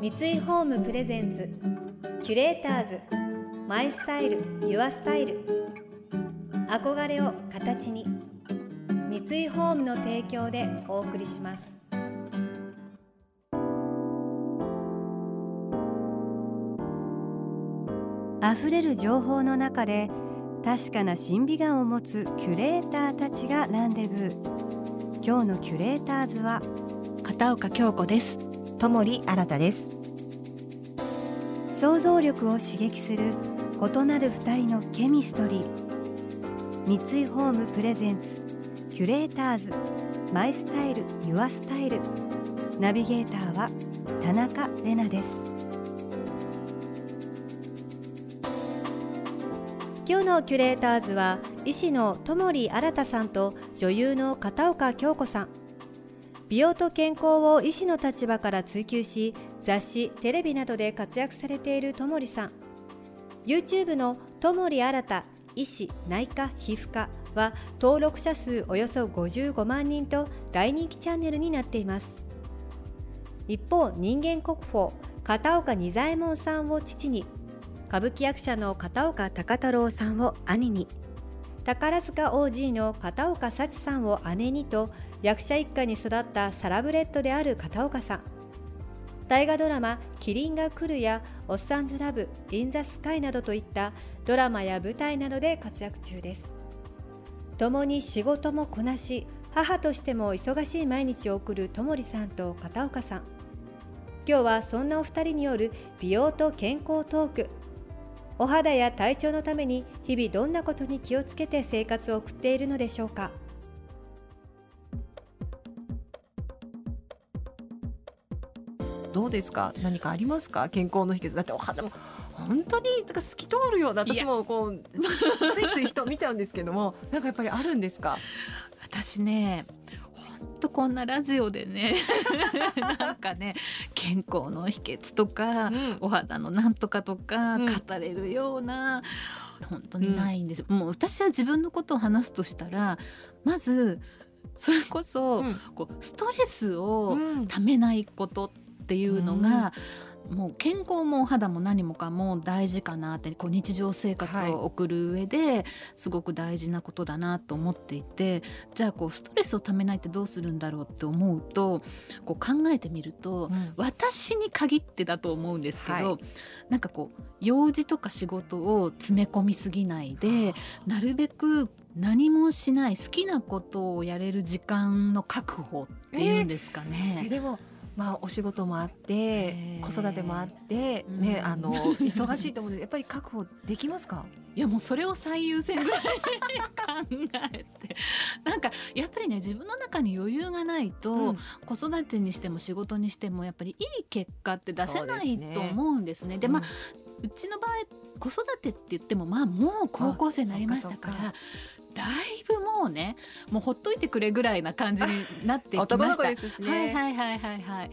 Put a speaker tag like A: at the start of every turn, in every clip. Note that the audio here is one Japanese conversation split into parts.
A: 三井ホームプレゼンツキュレーターズマイスタイルユアスタイル。憧れを形に三井ホームの提供でお送りします。溢れる情報の中で確かな審美眼を持つキュレーターたちがランデブー。今日のキュレーターズは
B: 片岡京子です。
C: 友利新です。
A: 想像力を刺激する異なる二人のケミストリー。三井ホームプレゼンツキュレーターズ。マイスタイルユアスタイル。ナビゲーターは田中れなです。今日のキュレーターズは医師の友利新さんと女優の片岡京子さん。美容と健康を医師の立場から追求し雑誌テレビなどで活躍されているともりさん。YouTube のともり新た医師内科皮膚科は登録者数およそ55万人と大人気チャンネルになっています。一方人間国宝片岡仁左衛門さんを父に歌舞伎役者の片岡孝太郎さんを兄に宝塚 OG の片岡幸さんを姉にと役者一家に育ったサラブレッドである片岡さん。大河ドラマ「キリンが来る」や「おっさんずラブ」「インザスカイ」などといったドラマや舞台などで活躍中です。共に仕事もこなし母としても忙しい毎日を送るともりさんと片岡さん。今日はそんなお二人による美容と健康トーク。お肌や体調のために日々どんなことに気をつけて生活を送っているのでしょうか。
C: どうですか？何かありますか？健康の秘訣。だってお肌も本当になんか透き通るような私もこうついつい人見ちゃうんですけども なんかやっぱりあるんですか？
B: 私ね本当こんなラジオでね なんかね健康の秘訣とか、うん、お肌のなんとかとか語れるような、うん、本当にないんです、うん、もう私は自分のことを話すとしたらまずそれこそ、こうストレスをためないことっていうのが、もう健康も肌も何もかも大事かなってこう日常生活を送る上ですごく大事なことだなと思っていてじゃあこうストレスをためないってどうするんだろうって思うとこう考えてみると、うん、私に限ってだと思うんですけど、はい、なんかこう用事とか仕事を詰め込みすぎないでなるべく何もしない好きなことをやれる時間の確保っていうんですかね。
C: えー、でもまあ、お仕事もあって子育てもあってね、あの忙しいと思うのでやっぱり確保できますか？
B: いやもうそれを最優先ぐらい考えて。なんかやっぱりね自分の中に余裕がないと、うん、子育てにしても仕事にしてもやっぱりいい結果って出せないと思うんですね。で、ね、まあ、うちの場合子育てって言ってもまあもう高校生になりましたからだいぶもうねもうほっといてくれぐらいな感じになってきました。ね、はいはいはいはいはい。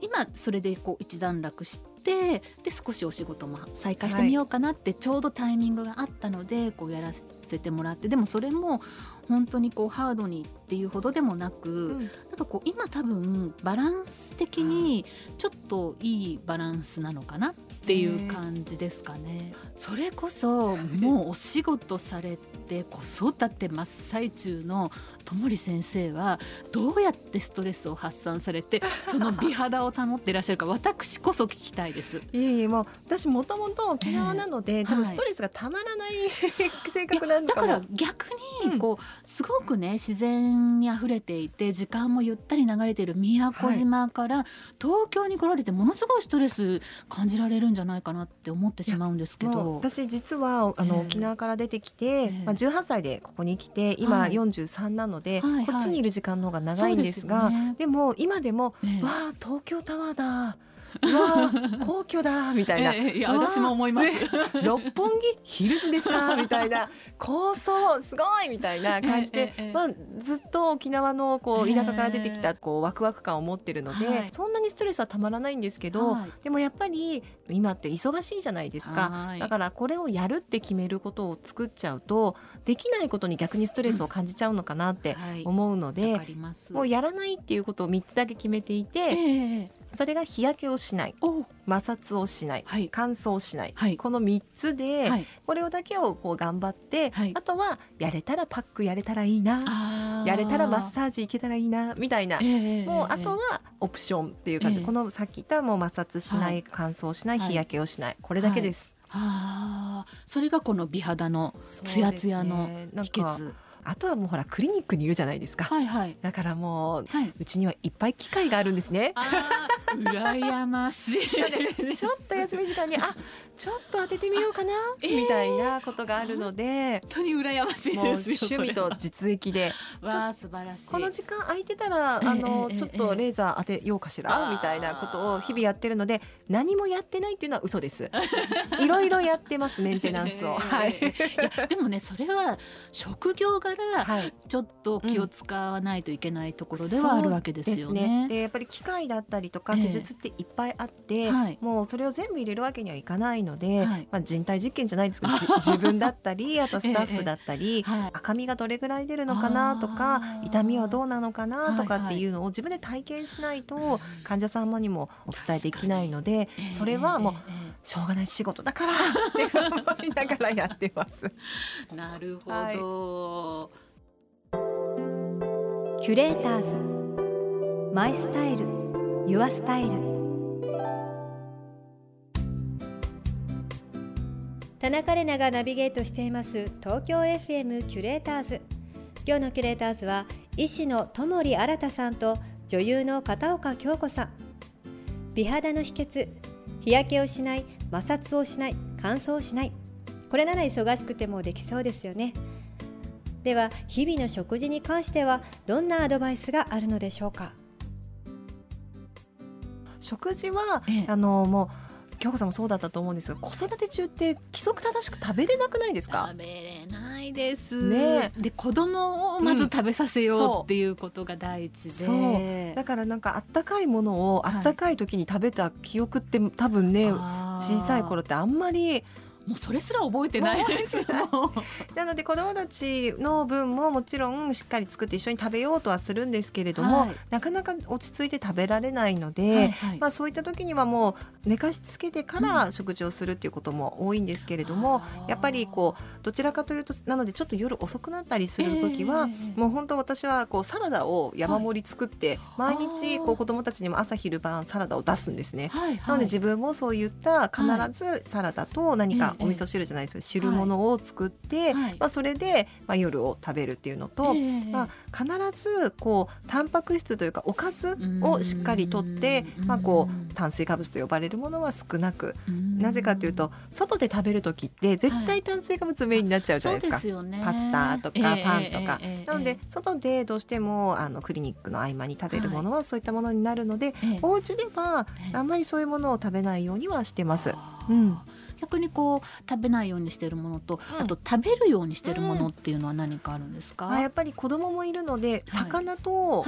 B: 今それでこう一段落してで少しお仕事も再開してみようかなってちょうどタイミングがあったのでこうやらせてもらってでもそれも本当にこうハードにっていうほどでもなく、うん、なんかこう今多分バランス的にちょっといいバランスなのかなっていう感じですかね。それこそもうお仕事されて子育て真っ最中のともり先生はどうやってストレスを発散されて その美肌を保っていらっしゃるか私こそ聞きたいです。
C: いえいえもう私もともと沖縄なので、えー、多分ストレスがたまらない、性格なん
B: だから逆にこう、うん、すごくね自然にあふれていて時間もゆったり流れている宮古島から東京に来られてものすごいストレス感じられるんじゃないかなって思ってしまうんですけど
C: 私実はあの、えー、沖縄から出てきて、えー、まあ、18歳でここに来て今43なので、はい、こっちにいる時間の方が長いんですが、でも今でも、えー、わあ東京タワーだ皇居だみたいな、
B: えー、いや私も思います、
C: 六本木ヒルズですか？みたいな。構想すごいみたいな感じで、えまあ、ずっと沖縄のこう田舎から出てきたこうワクワク感を持ってるので、はい、そんなにストレスはたまらないんですけど、はい、でもやっぱり今って忙しいじゃないですか、はい、だからこれをやるって決めることを作っちゃうとできないことに逆にストレスを感じちゃうのかなって思うので、うん、もうやらないっていうことを3つだけ決めていて、それが日焼けをしない
B: お
C: 摩擦をしない、
B: はい。
C: 乾燥をしない、
B: はい。
C: この3つで、
B: はい。
C: これをだけをこう頑張って、
B: はい。
C: あとはやれたらパックやれたらいいな
B: あー。
C: やれたらマッサージ行けたらいいなみたいな、
B: ええ
C: もうあとはオプションっていう感じ、
B: ええ。
C: このさっき言ったもう摩擦しない、
B: はい。
C: 乾燥しない、
B: はい。
C: 日焼けをしないこれだけです。
B: あー。それがこの美肌のツヤツヤの秘
C: か
B: 訣
C: あとはもうほらクリニックにいるじゃないですか、
B: はいはい
C: だからもう
B: はい。
C: うちにはいっぱい機械があるんですね。
B: ああ、羨ましい。
C: ちょっと休み時間にあちょっと当ててみようかな、
B: えー
C: みたいなことがあるので
B: 本当に羨ましい。
C: 趣味と実益で
B: わあ素晴らしい。
C: この時間空いてたら、
B: ええ
C: あの、
B: ええ
C: ちょっとレーザー当てようかしら、みたいなことを日々やってるので何もやってないっていうのは嘘です。いろいろやってますメンテナンスを。はい。
B: いやでもねそれは職業柄
C: はい、
B: ちょっと気を使わないといけないところではあるわけですよね。
C: でやっぱり機械だったりとか
B: ええ。
C: 施術っていっぱいあって、
B: はい。
C: もうそれを全部入れるわけにはいかないので、
B: はい。
C: まあ人体実験じゃないですけど じ自分だったり あとスタッフだったり、
B: はい。
C: 赤みがどれぐらい出るのかなとか痛みはどうなのかなとかっていうのを自分で体験しないと患者様にもお伝えできないので
B: ええ
C: それはもう
B: えええ
C: しょうがない仕事だからって思いながらやってます。
B: えなるほど。
A: キュレーターズ。マイスタイル。ユアスタイル。田中れながナビゲートしています。東京 FM キュレーターズ。今日のキュレーターズは医師の友利新さんと女優の片岡京子さん。美肌の秘訣日焼けをしない摩擦をしない乾燥をしない。これなら忙しくてもできそうですよね。では日々の食事に関してはどんなアドバイスがあるのでしょうか？
C: 食事は、
B: ええ。
C: あのもう京子さんもそうだったと思うんですが子育て中って規則正しく食べれなくないですか？
B: 食べれないです。
C: ね。
B: で子供をまず食べさせようっていうことが第一で。
C: そう。だからなんかあったかいものを
B: はい。
C: あったかい時に食べた記憶って多分ね、小さい頃ってあんまり
B: もうそれすら覚えてないです
C: 覚えてなので子どもたちの分ももちろんしっかり作って一緒に食べようとはするんですけれども、
B: はい。
C: なかなか落ち着いて食べられないので、
B: はいはい。
C: まあ、そういった時にはもう寝かしつけてから食事をするっていうことも多いんですけれども、やっぱりこうどちらかというとなのでちょっと夜遅くなったりする時は、
B: ええ。
C: もう本当私はこうサラダを山盛り作って、毎日
B: あー
C: こう子どもたちにも朝昼晩サラダを出すんですね。
B: はいはい、
C: なので自分もそういった必ずサラダと何かお味噌汁じゃないですけど汁物を作って、
B: はい。
C: まあ、それでまあ夜を食べるっていうのと、
B: ええ
C: まあ、必ずこうタンパク質というかおかずをしっかりとって
B: うん。
C: まあ、こう炭水化物と呼ばれるものは少なく
B: うん。
C: なぜかというと外で食べる時って絶対炭水化物メインになっちゃうじゃないですか。
B: そうですよね。
C: パスタとかパンとか、
B: ええ
C: なので外でどうしてもあのクリニックの合間に食べるものはそういったものになるので、
B: ええ。
C: お家では
B: ええ。
C: あんまりそういうものを食べないようにはしてます。うん
B: 逆にこう食べないようにしてるものと、
C: うん。
B: あと食べるようにしてるものっていうのは何かあるんですか、
C: あやっぱり子供もいるので魚とを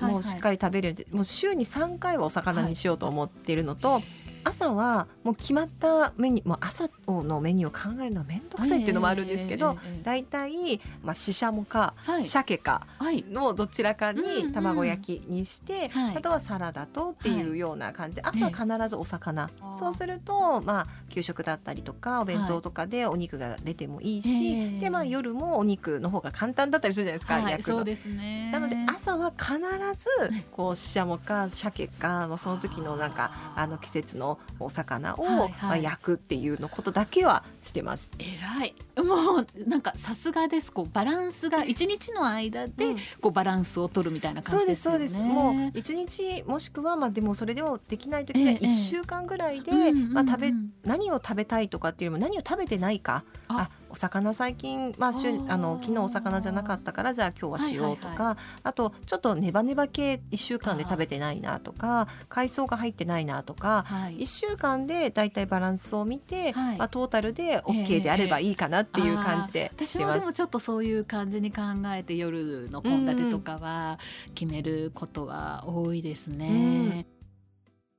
C: もうしっかり食べるようにもう週に3回はお魚にしようと思っているのと、朝はもう決まったメニューもう朝のメニューを考えるのは面倒くさいっていうのもあるんですけど、
B: ええええええ。
C: だいたいまあししゃもか
B: はい。
C: 鮭か
B: はい
C: のどちらかに卵焼きにして、
B: はい。
C: あとはサラダとっていうような感じで、朝は必ずお魚、そうするとまあ給食だったりとかお弁当とかでお肉が出てもいいし、
B: ええ。
C: でまあ夜もお肉の方が簡単だったりするじゃないですか、
B: はい、
C: 焼くの。
B: そうですね。
C: なので朝は必ずこうししゃもか鮭かのその時のなんかあの季節のお魚を焼くっていうのことだけはしてます。
B: 偉いもうなんかさすがですこうバランスが一日の間で
C: うん
B: こうバランスを取るみたいな感
C: そう
B: じですよね。
C: ですそうです。もう一日もしくはまあでもそれでもできない時には
B: ええ
C: 一週間ぐらいで、
B: うんうんうん
C: まあ食べ何を食べたいとかっていうよりも何を食べてないか。
B: あ
C: あお魚最近まあ週あの昨日お魚じゃなかったからじゃあ今日はしようとか、
B: はい
C: あとちょっとネバネバ系一週間で食べてないなとか海藻が入ってないなとか。
B: はい。
C: 1週間でだいたいバランスを見て、
B: はい。
C: まあ、トータルで OK であればいいかなっていう感じで
B: 私
C: してます。
B: もでもちょっとそういう感じに考えて夜の献立とかは決めることが多いですね。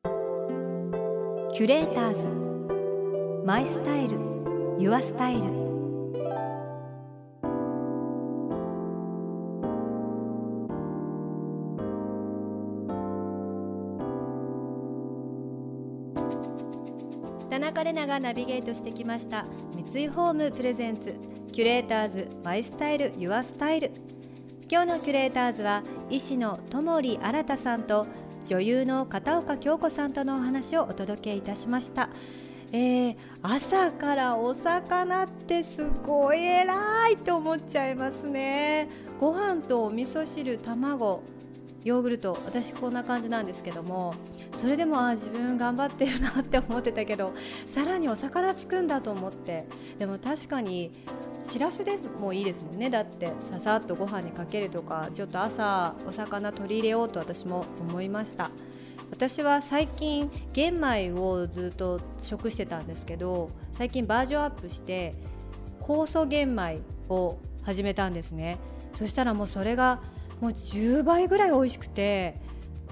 A: キュレーターズ。マイスタイル。ユアスタイル田中れながナビゲートしてきました三井ホームプレゼンツキュレーターズマイスタイルユアスタイル今日のキュレーターズは医師の友利新さんと女優の片岡京子さんとのお話をお届けいたしました。えー、朝からお魚ってすごい偉いと思っちゃいますねご飯とお味噌汁卵ヨーグルト私こんな感じなんですけどもそれでもあ自分頑張ってるなって思ってたけどさらにお魚つくんだと思って。でも確かにしらすでもいいですもんね。だってささっとご飯にかけるとかちょっと朝お魚取り入れようと私も思いました。私は最近玄米をずっと食してたんですけど最近バージョンアップして酵素玄米を始めたんですね。そしたらもうそれがもう10倍ぐらい美味しくて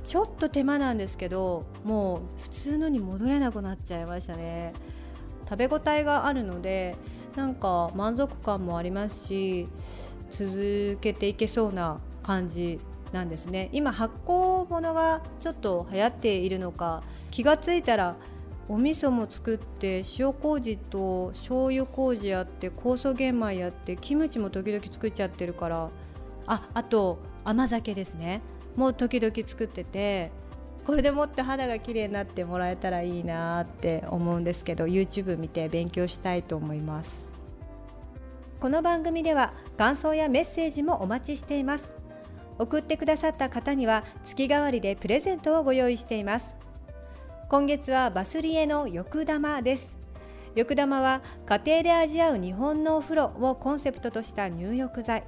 A: ちょっと手間なんですけどもう普通のに戻れなくなっちゃいましたね。食べ応えがあるのでなんか満足感もありますし続けていけそうな感じなんですね。今発酵物がちょっと流行っているのか気がついたらお味噌も作って塩麹と醤油麹やって酵素玄米やってキムチも時々作っちゃってるからああと甘酒ですね。もう時々作っててこれでもって肌が綺麗になってもらえたらいいなって思うんですけど YouTube 見て勉強したいと思います。この番組では感想やメッセージもお待ちしています。送ってくださった方には月替わりでプレゼントをご用意しています。今月はバスリエの浴玉です。浴玉は家庭で味わう日本のお風呂をコンセプトとした入浴剤。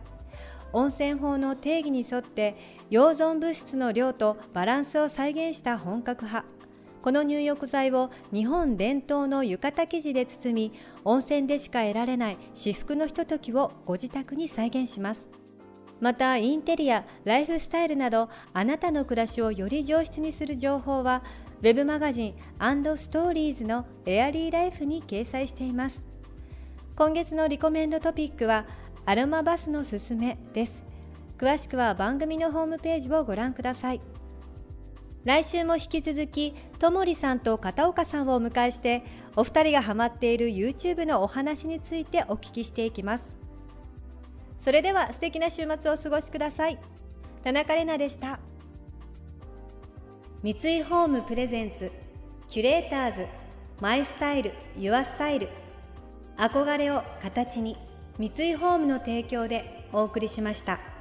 A: 温泉法の定義に沿って溶存物質の量とバランスを再現した本格派。この入浴剤を日本伝統の浴衣生地で包み温泉でしか得られない至福のひとときをご自宅に再現します。またインテリアライフスタイルなどあなたの暮らしをより上質にする情報は web マガジンストーリーズのエアリーライフに掲載しています。今月のリコメンドトピックはアロマバスのすすめです。詳しくは番組のホームページをご覧ください。来週も引き続きともりさんと片岡さんをお迎えしてお二人がハマっている YouTube のお話についてお聞きしていきます。それでは素敵な週末をお過ごしください。田中れなでした。三井ホームプレゼンツキュレーターズマイスタイルユアスタイル。憧れを形に。三井ホームの提供でお送りしました。